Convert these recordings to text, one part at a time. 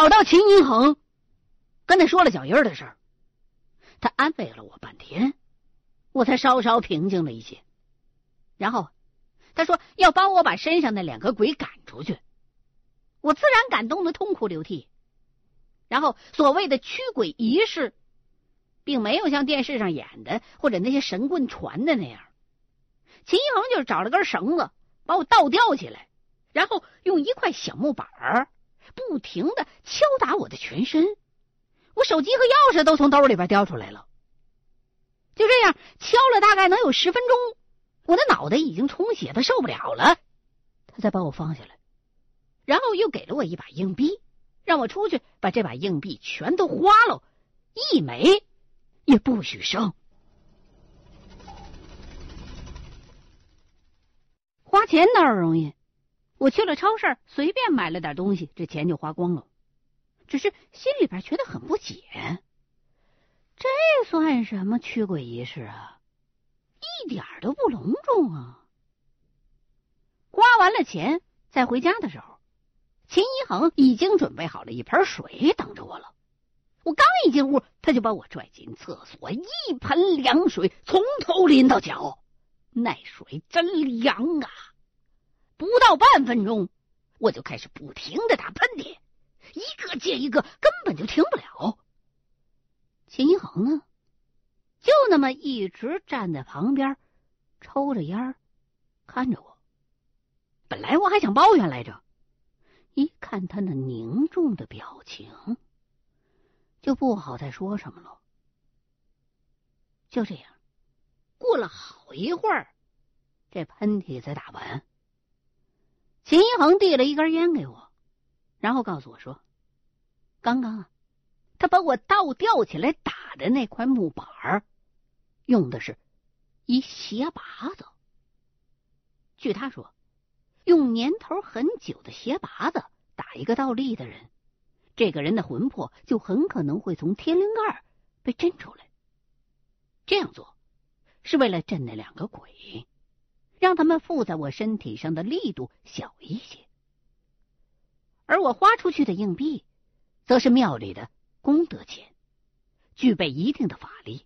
找到秦一恒，跟他说了小英的事儿，他安慰了我半天，我才稍稍平静了一些。然后他说要帮我把身上那两个鬼赶出去，我自然感动的痛哭流涕。然后所谓的驱鬼仪式，并没有像电视上演的或者那些神棍传的那样。秦一恒就是找了根绳子，把我倒吊起来，然后用一块小木板儿不停的敲打我的全身，我手机和钥匙都从兜里边掉出来了。就这样敲了大概能有十分钟，我的脑袋已经充血的受不了了，他才把我放下来，然后又给了我一把硬币。让我出去把这把硬币全都花了，一枚也不许剩。花钱哪儿容易？我去了超市，随便买了点东西，这钱就花光了。只是心里边觉得很不解，这算什么驱鬼仪式啊？一点都不隆重啊！花完了钱，在回家的时候。秦一恒已经准备好了一盆水等着我了。我刚一进屋，他就把我拽进厕所，一盆凉水从头淋到脚，那水真凉啊！不到半分钟，我就开始不停的打喷嚏，一个接一个，根本就停不了。秦一恒呢，就那么一直站在旁边，抽着烟看着我。本来我还想抱怨来着。一看他那凝重的表情，就不好再说什么了。就这样，过了好一会儿，这喷嚏才打完。秦一恒递了一根烟给我，然后告诉我说：“刚刚啊，他把我倒吊起来打的那块木板儿，用的是一鞋拔子。据他说。”用年头很久的鞋拔子打一个倒立的人，这个人的魂魄就很可能会从天灵盖被震出来。这样做是为了震那两个鬼，让他们附在我身体上的力度小一些。而我花出去的硬币，则是庙里的功德钱，具备一定的法力。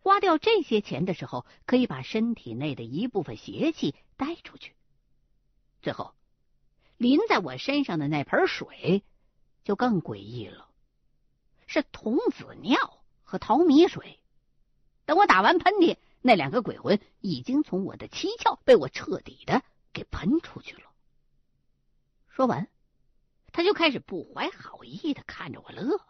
花掉这些钱的时候，可以把身体内的一部分邪气带出去。最后，淋在我身上的那盆水就更诡异了，是童子尿和淘米水。等我打完喷嚏，那两个鬼魂已经从我的七窍被我彻底的给喷出去了。说完，他就开始不怀好意的看着我乐。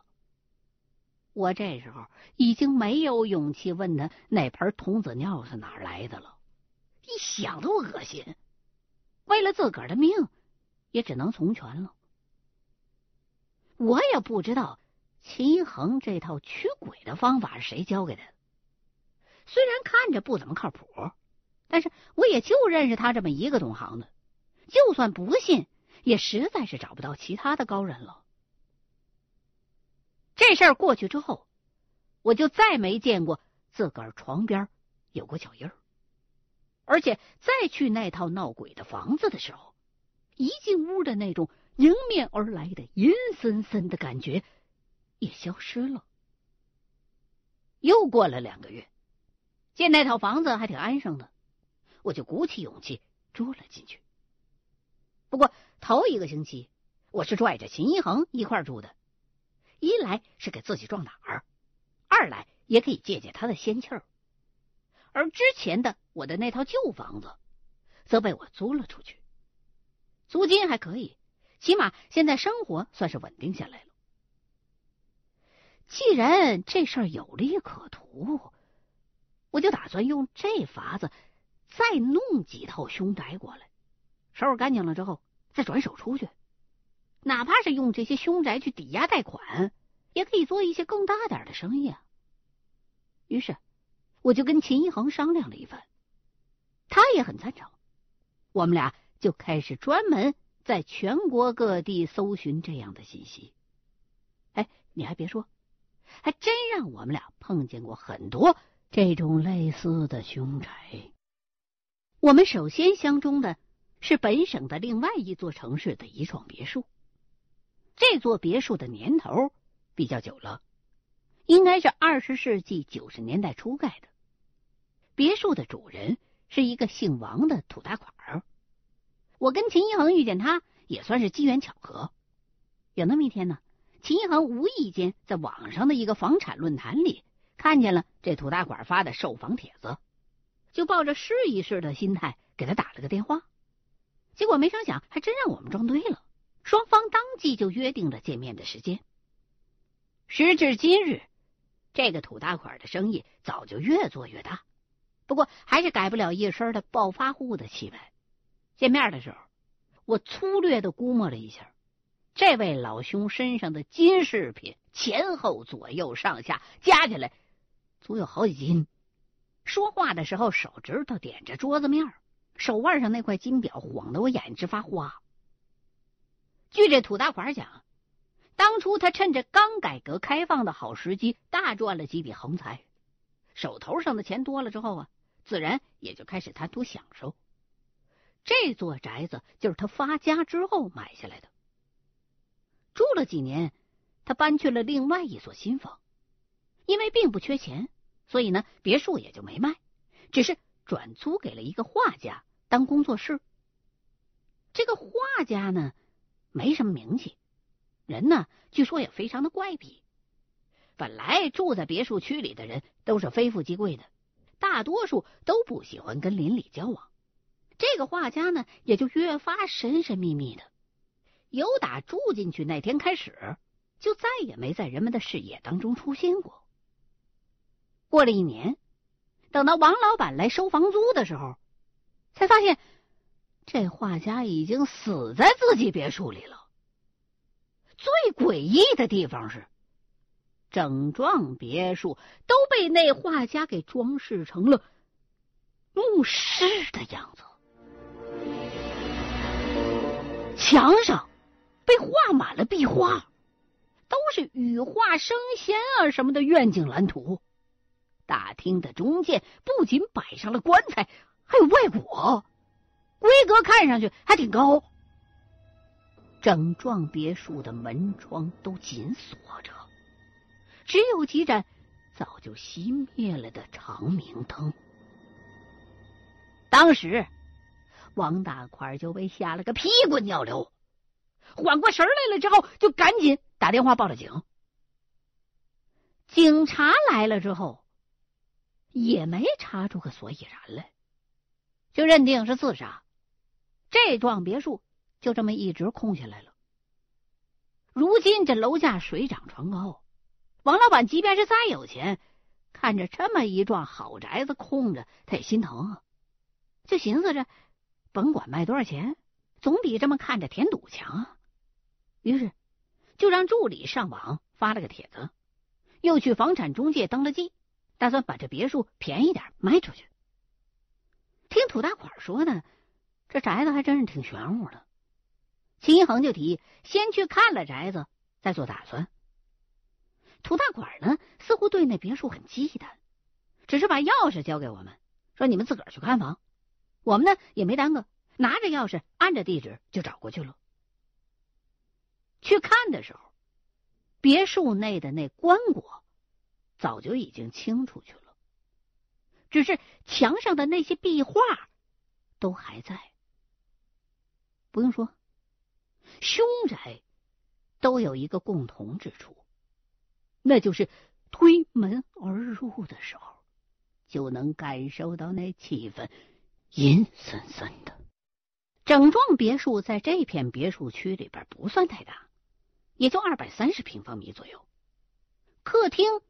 我这时候已经没有勇气问他那盆童子尿是哪来的了，一想都恶心。为了自个儿的命，也只能从权了。我也不知道秦恒这套驱鬼的方法是谁教给他的。虽然看着不怎么靠谱，但是我也就认识他这么一个懂行的。就算不信，也实在是找不到其他的高人了。这事儿过去之后，我就再没见过自个儿床边有过脚印儿。而且再去那套闹鬼的房子的时候，一进屋的那种迎面而来的阴森森的感觉也消失了。又过了两个月，见那套房子还挺安生的，我就鼓起勇气住了进去。不过头一个星期，我是拽着秦一恒一块住的，一来是给自己壮胆儿，二来也可以借借他的仙气儿。而之前的我的那套旧房子，则被我租了出去，租金还可以，起码现在生活算是稳定下来了。既然这事儿有利可图，我就打算用这法子再弄几套凶宅过来，收拾干净了之后再转手出去，哪怕是用这些凶宅去抵押贷款，也可以做一些更大点的生意啊。于是。我就跟秦一恒商量了一番，他也很赞成。我们俩就开始专门在全国各地搜寻这样的信息。哎，你还别说，还真让我们俩碰见过很多这种类似的凶宅。我们首先相中的是本省的另外一座城市的一幢别墅。这座别墅的年头比较久了，应该是二十世纪九十年代初盖的。别墅的主人是一个姓王的土大款儿。我跟秦一恒遇见他也算是机缘巧合。有那么一天呢，秦一恒无意间在网上的一个房产论坛里看见了这土大款发的售房帖子，就抱着试一试的心态给他打了个电话。结果没成想，还真让我们撞对了，双方当即就约定了见面的时间。时至今日，这个土大款的生意早就越做越大。不过还是改不了一身的暴发户的气派。见面的时候，我粗略的估摸了一下，这位老兄身上的金饰品前后左右上下加起来足有好几斤。说话的时候，手指头点着桌子面手腕上那块金表晃得我眼直发花。据这土大款讲，当初他趁着刚改革开放的好时机，大赚了几笔横财。手头上的钱多了之后啊，自然也就开始贪图享受。这座宅子就是他发家之后买下来的。住了几年，他搬去了另外一所新房。因为并不缺钱，所以呢，别墅也就没卖，只是转租给了一个画家当工作室。这个画家呢，没什么名气，人呢，据说也非常的怪癖。本来住在别墅区里的人都是非富即贵的，大多数都不喜欢跟邻里交往。这个画家呢，也就越发神神秘秘的。由打住进去那天开始，就再也没在人们的视野当中出现过。过了一年，等到王老板来收房租的时候，才发现这画家已经死在自己别墅里了。最诡异的地方是。整幢别墅都被那画家给装饰成了墓室的样子，墙上被画满了壁画，都是羽化升仙啊什么的愿景蓝图。大厅的中间不仅摆上了棺材，还有外果，规格看上去还挺高。整幢别墅的门窗都紧锁着。只有几盏早就熄灭了的长明灯。当时，王大宽就被吓了个屁滚尿流，缓过神来了之后，就赶紧打电话报了警。警察来了之后，也没查出个所以然来，就认定是自杀。这幢别墅就这么一直空下来了。如今这楼价水涨船高。王老板即便是再有钱，看着这么一幢好宅子空着，他也心疼啊。就寻思着，甭管卖多少钱，总比这么看着填堵强啊。于是，就让助理上网发了个帖子，又去房产中介登了记，打算把这别墅便宜点卖出去。听土大款说呢，这宅子还真是挺玄乎的。秦一恒就提议先去看了宅子，再做打算。土大款呢，似乎对那别墅很忌惮，只是把钥匙交给我们，说你们自个儿去看房。我们呢也没耽搁，拿着钥匙，按着地址就找过去了。去看的时候，别墅内的那棺椁早就已经清出去了，只是墙上的那些壁画都还在。不用说，凶宅都有一个共同之处。那就是推门而入的时候，就能感受到那气氛阴森森的。整幢别墅在这片别墅区里边不算太大，也就二百三十平方米左右。客厅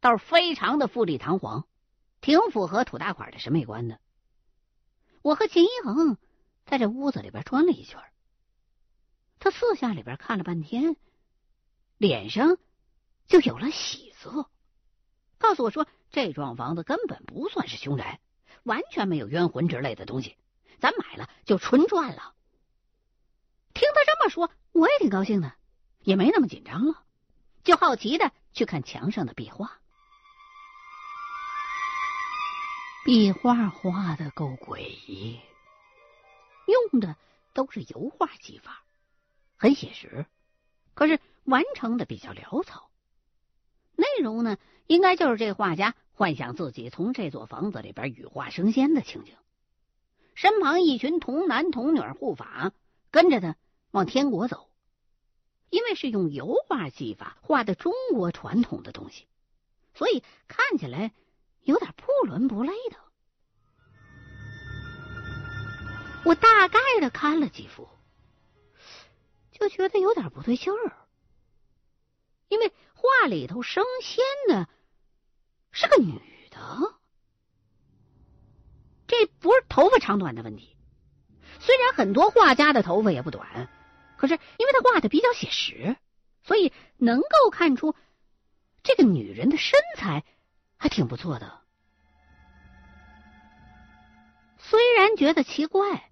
倒是非常的富丽堂皇，挺符合土大款的审美观的。我和秦一恒在这屋子里边转了一圈，他四下里边看了半天，脸上。就有了喜色，告诉我说这幢房子根本不算是凶宅，完全没有冤魂之类的东西，咱买了就纯赚了。听他这么说，我也挺高兴的，也没那么紧张了，就好奇的去看墙上的壁画。壁画画的够诡异，用的都是油画技法，很写实。可是完成的比较潦草。内容呢，应该就是这画家幻想自己从这座房子里边羽化升仙的情景，身旁一群童男童女护法跟着他往天国走。因为是用油画技法画的中国传统的东西，所以看起来有点不伦不类的。我大概的看了几幅，就觉得有点不对劲儿，因为画里头升仙的是个女的，这不是头发长短的问题，虽然很多画家的头发也不短。可是，因为他画的比较写实，所以能够看出这个女人的身材还挺不错的。虽然觉得奇怪，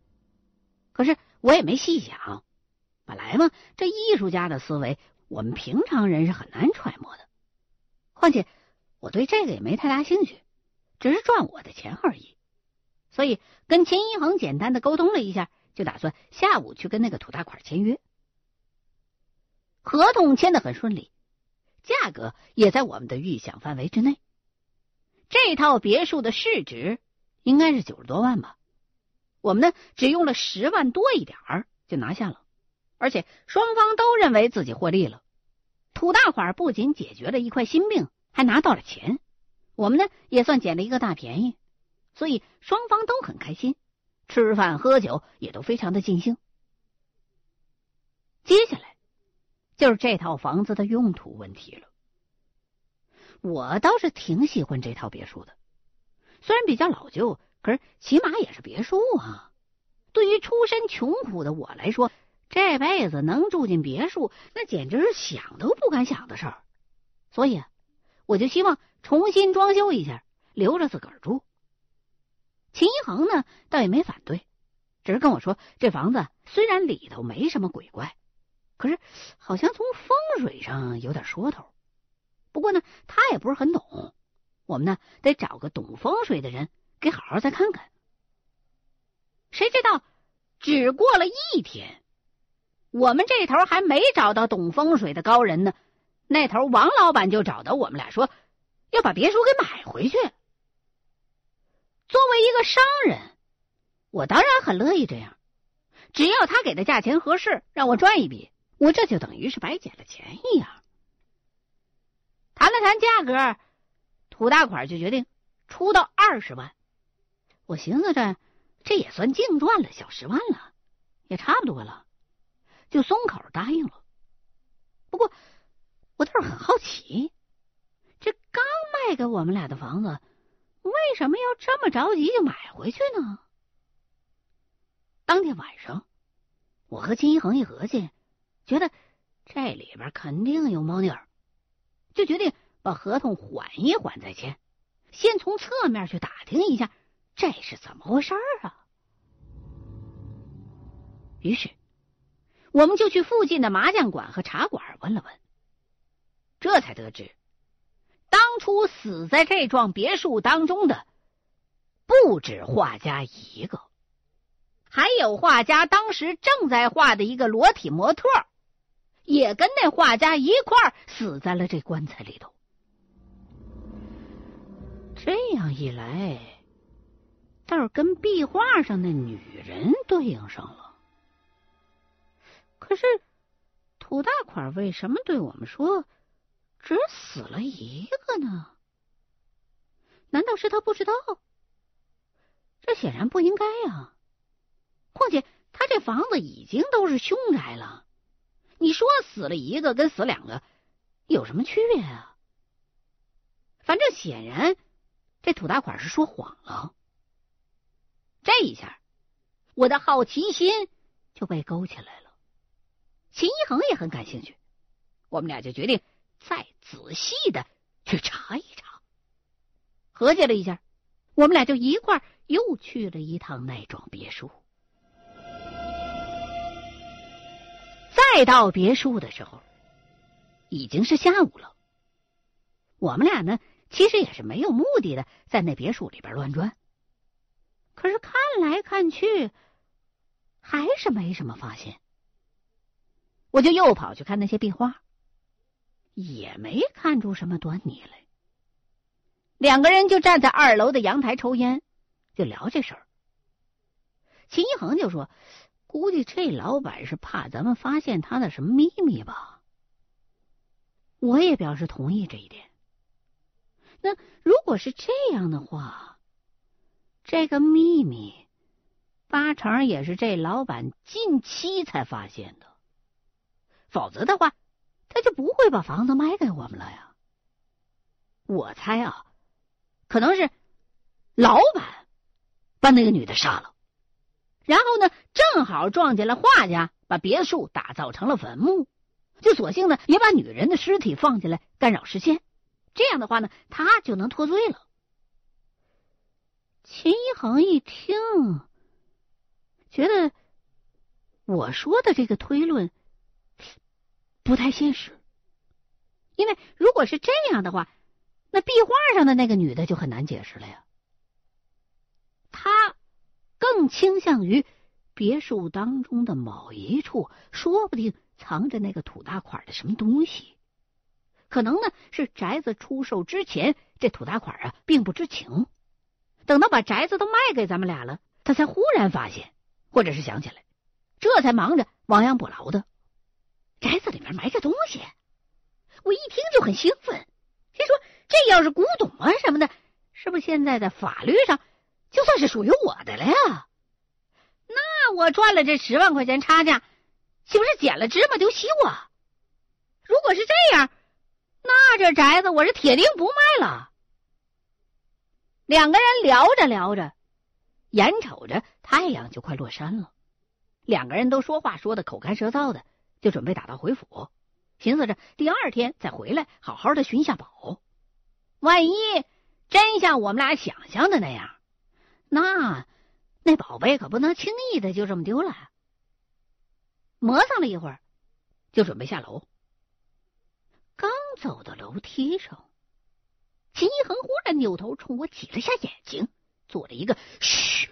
可是我也没细想。本来嘛，这艺术家的思维，我们平常人是很难揣摩的。况且我对这个也没太大兴趣，只是赚我的钱而已。所以跟秦一恒简单的沟通了一下。就打算下午去跟那个土大款签约，合同签的很顺利，价格也在我们的预想范围之内。这套别墅的市值应该是九十多万吧，我们呢只用了十万多一点儿就拿下了，而且双方都认为自己获利了。土大款不仅解决了一块心病，还拿到了钱，我们呢也算捡了一个大便宜，所以双方都很开心。吃饭喝酒也都非常的尽兴。接下来就是这套房子的用途问题了。我倒是挺喜欢这套别墅的，虽然比较老旧，可是起码也是别墅啊。对于出身穷苦的我来说，这辈子能住进别墅，那简直是想都不敢想的事儿。所以，我就希望重新装修一下，留着自个儿住。秦一恒呢，倒也没反对，只是跟我说，这房子虽然里头没什么鬼怪，可是好像从风水上有点说头。不过呢，他也不是很懂，我们呢得找个懂风水的人给好好再看看。谁知道，只过了一天，我们这头还没找到懂风水的高人呢，那头王老板就找到我们俩说，要把别墅给买回去。作为一个商人，我当然很乐意这样。只要他给的价钱合适，让我赚一笔，我这就等于是白捡了钱一样。谈了谈价格，土大款就决定出到二十万。我寻思着，这也算净赚了小十万了，也差不多了，就松口答应了。不过，我倒是很好奇，这刚卖给我们俩的房子。为什么要这么着急就买回去呢？当天晚上，我和金一恒一合计，觉得这里边肯定有猫腻儿，就决定把合同缓一缓再签，先从侧面去打听一下这是怎么回事啊。于是，我们就去附近的麻将馆和茶馆问了问，这才得知。当初死在这幢别墅当中的不止画家一个，还有画家当时正在画的一个裸体模特，也跟那画家一块儿死在了这棺材里头。这样一来，倒是跟壁画上的女人对应上了。可是土大款为什么对我们说？只死了一个呢？难道是他不知道？这显然不应该呀！况且他这房子已经都是凶宅了，你说死了一个跟死两个有什么区别啊？反正显然这土大款是说谎了。这一下，我的好奇心就被勾起来了。秦一恒也很感兴趣，我们俩就决定。再仔细的去查一查，合计了一下，我们俩就一块又去了一趟那幢别墅。再到别墅的时候，已经是下午了。我们俩呢，其实也是没有目的的在那别墅里边乱转，可是看来看去，还是没什么发现。我就又跑去看那些壁画，也没看出什么端倪来。两个人就站在二楼的阳台抽烟，就聊这事儿。秦一恒就说：“估计这老板是怕咱们发现他的什么秘密吧。”我也表示同意这一点。那如果是这样的话，这个秘密八成也是这老板近期才发现的，否则的话，他就不会把房子卖给我们了呀。我猜啊。可能是老板把那个女的杀了，然后呢，正好撞见了画家把别墅打造成了坟墓，就索性呢也把女人的尸体放进来干扰视线，这样的话呢，他就能脱罪了。秦一恒一听，觉得我说的这个推论不太现实，因为如果是这样的话。那壁画上的那个女的就很难解释了呀。他更倾向于别墅当中的某一处，说不定藏着那个土大款的什么东西。可能呢是宅子出售之前，这土大款啊并不知情。等到把宅子都卖给咱们俩了，他才忽然发现，或者是想起来，这才忙着亡羊补牢的。宅子里面埋着东西，我一听就很兴奋。听说这要是古董啊什么的，是不是现在的法律上就算是属于我的了呀？那我赚了这十万块钱差价，岂不是捡了芝麻丢西瓜？如果是这样，那这宅子我是铁定不卖了。两个人聊着聊着，眼瞅着太阳就快落山了，两个人都说话说的口干舌燥的，就准备打道回府。寻思着第二天再回来，好好的寻下宝。万一真像我们俩想象的那样，那那宝贝可不能轻易的就这么丢了。磨蹭了一会儿，就准备下楼。刚走到楼梯上，秦一恒忽然扭头冲我挤了下眼睛，做了一个“嘘，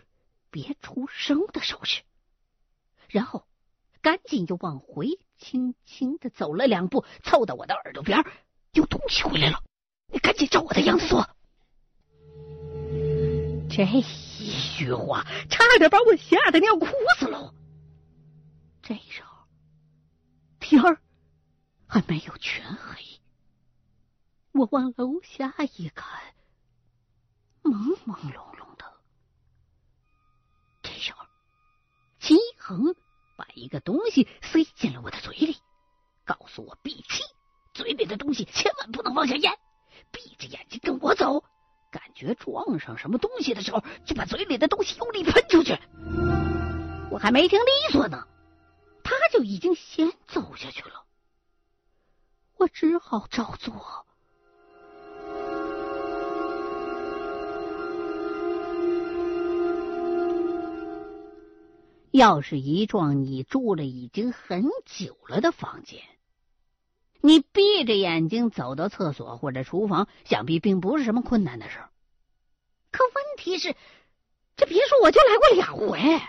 别出声”的手势，然后赶紧又往回。轻轻的走了两步，凑到我的耳朵边，有东西回来了。你赶紧照我的样子做。这一句话差点把我吓得尿裤子了。这时候天儿还没有全黑，我往楼下一看，朦朦胧胧的。这时候秦恒。把一个东西塞进了我的嘴里，告诉我闭气，嘴里的东西千万不能往下咽，闭着眼睛跟我走，感觉撞上什么东西的时候，就把嘴里的东西用力喷出去。我还没听利索呢，他就已经先走下去了，我只好照做。要是一幢你住了已经很久了的房间，你闭着眼睛走到厕所或者厨房，想必并不是什么困难的事。可问题是，这别墅我就来过两回，让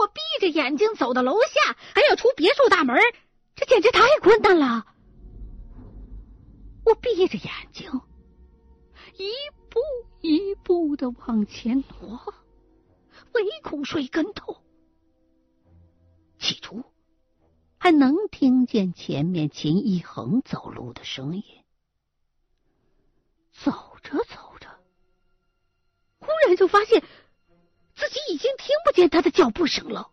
我闭着眼睛走到楼下，还要出别墅大门，这简直太困难了。我闭着眼睛，一步一步的往前挪，唯恐摔跟头。起初还能听见前面秦一恒走路的声音，走着走着，忽然就发现自己已经听不见他的脚步声了，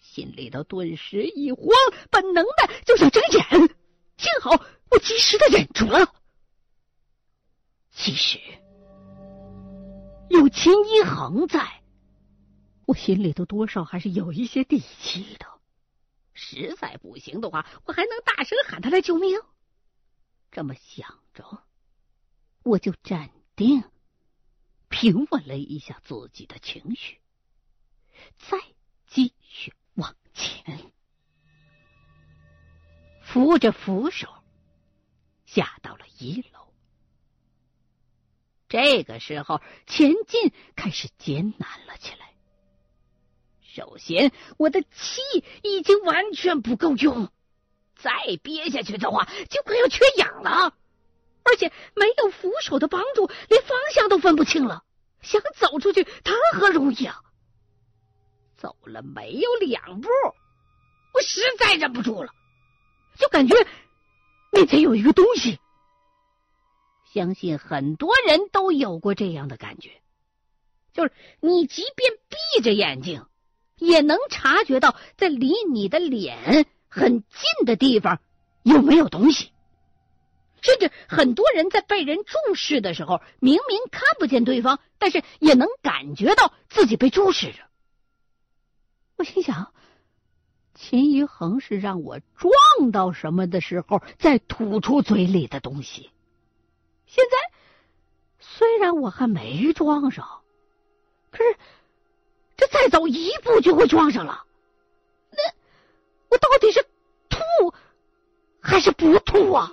心里头顿时一慌，本能的就想睁眼，幸好我及时的忍住了。其实有秦一恒在。我心里头多少还是有一些底气的，实在不行的话，我还能大声喊他来救命。这么想着，我就站定，平稳了一下自己的情绪，再继续往前，扶着扶手下到了一楼。这个时候，前进开始艰难了起来。首先，我的气已经完全不够用，再憋下去的话，就快要缺氧了。而且没有扶手的帮助，连方向都分不清了。想走出去，谈何容易啊！走了没有两步，我实在忍不住了，就感觉面前有一个东西。相信很多人都有过这样的感觉，就是你即便闭着眼睛，也能察觉到在离你的脸很近的地方有没有东西。甚至很多人在被人注视的时候，明明看不见对方，但是也能感觉到自己被注视着。我心想，秦一恒是让我撞到什么的时候再吐出嘴里的东西。现在虽然我还没撞上，可是这再走一步就会撞上了。那我到底是吐还是不吐啊？